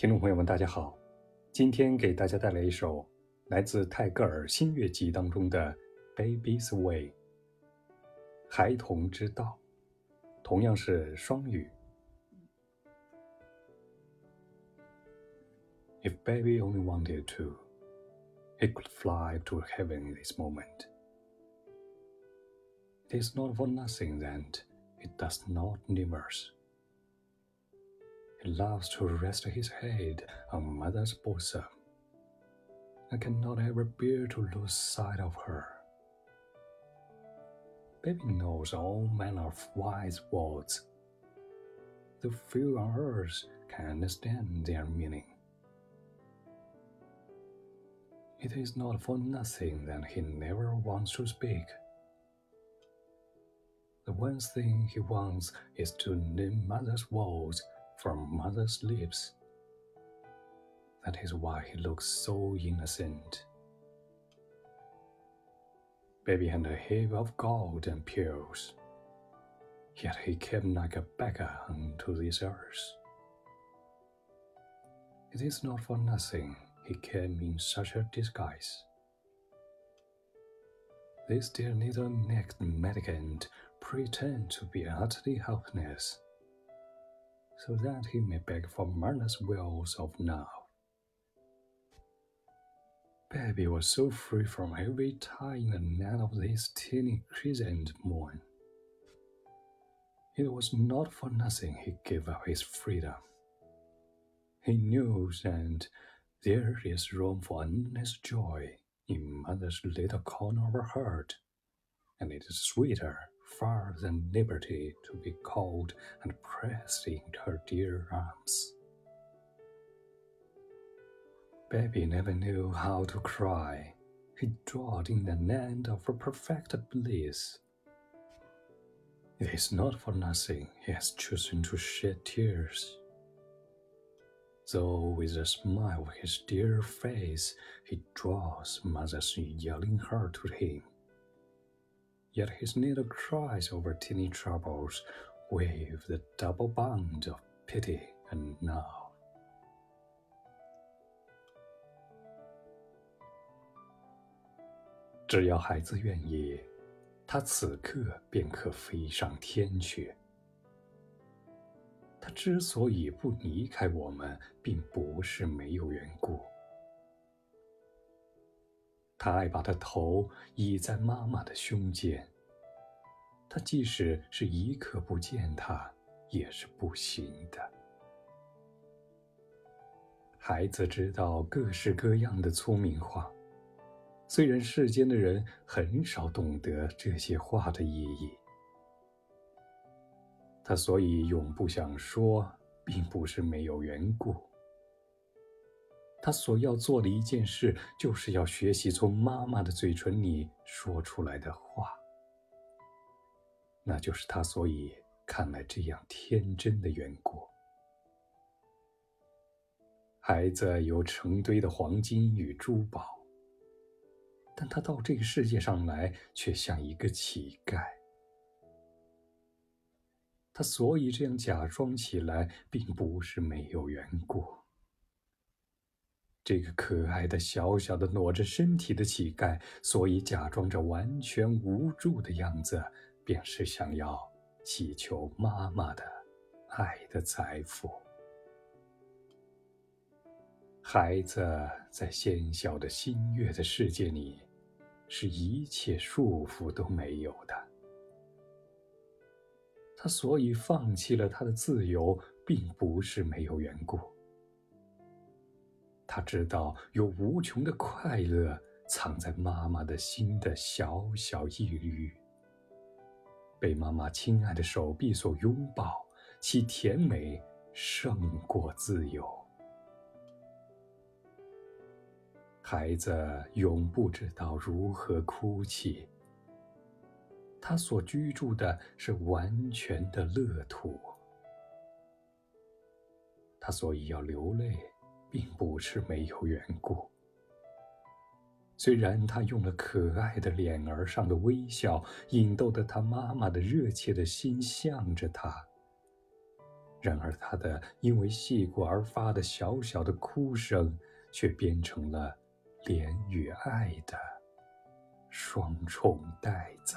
听众朋友们，大家好，今天给大家带来一首来自泰戈尔新月集当中的《Baby's Way》（孩童之道），同样是双语。If baby only wanted to, he could fly to heaven in this moment. It is not for nothing that it does not universe. He loves to rest his head on mother's bosom. I cannot ever bear to lose sight of her. Baby knows all manner of wise words, though few on earth can understand their meaning. It is not for nothing that he never wants to speak. The one thing he wants is to learn mother's words from mother's lips. That is why he looks so innocent. Baby had a heap of gold and pearls, yet he came like a beggar unto this earth. It is not for nothing he came in such a disguise. This dear little necked mendicant pretend to be utterly helpless so that he may beg for mother's wills of now. Baby was so free from every tie in the net of this teeny crescent moon. It was not for nothing he gave up his freedom. He knew that there is room for endless joy in mother's little corner of her heart, and it is sweeter far than liberty to be called and pressed into her dear arms. Baby never knew how to cry. He dwelt in the land of perfect bliss. It is not for nothing he has chosen to shed tears. Though with a smile of his dear face he draws mother's yelling heart to him yet his little cries over teeny troubles wave the double bond of pity and love. 只要孩子愿意，他此刻便可飞上天去。他之所以不离开我们，并不是没有缘故。 他爱把他头倚在妈妈的胸间。他即使是一刻不见他，也是不行的。孩子知道各式各样的聪明话，虽然世间的人很少懂得这些话的意义。他所以永不想说，并不是没有缘故。他所要做的一件事，就是要学习从妈妈的嘴唇里说出来的话。那就是他所以看来这样天真的缘故。孩子有成堆的黄金与珠宝，但他到这个世界上来，却像一个乞丐。他所以这样假装起来，并不是没有缘故。这个可爱的小小的裸着身体的乞丐，所以假装着完全无助的样子，便是想要祈求妈妈的爱的财富。孩子在纤小的新月的世界里，是一切束缚都没有的。他所以放弃了他的自由，并不是没有缘故。他知道有无穷的快乐藏在妈妈的心的小小一隅，被妈妈亲爱的手臂所拥抱，其甜美胜过自由。孩子永不知道如何哭泣，他所居住的是完全的乐土，他所以要流泪。并不是没有缘故。虽然他用了可爱的脸儿上的微笑，引逗得他妈妈的热切的心向着他，然而，他的因为细过而发的小小的哭声，却变成了怜与爱的双重袋子。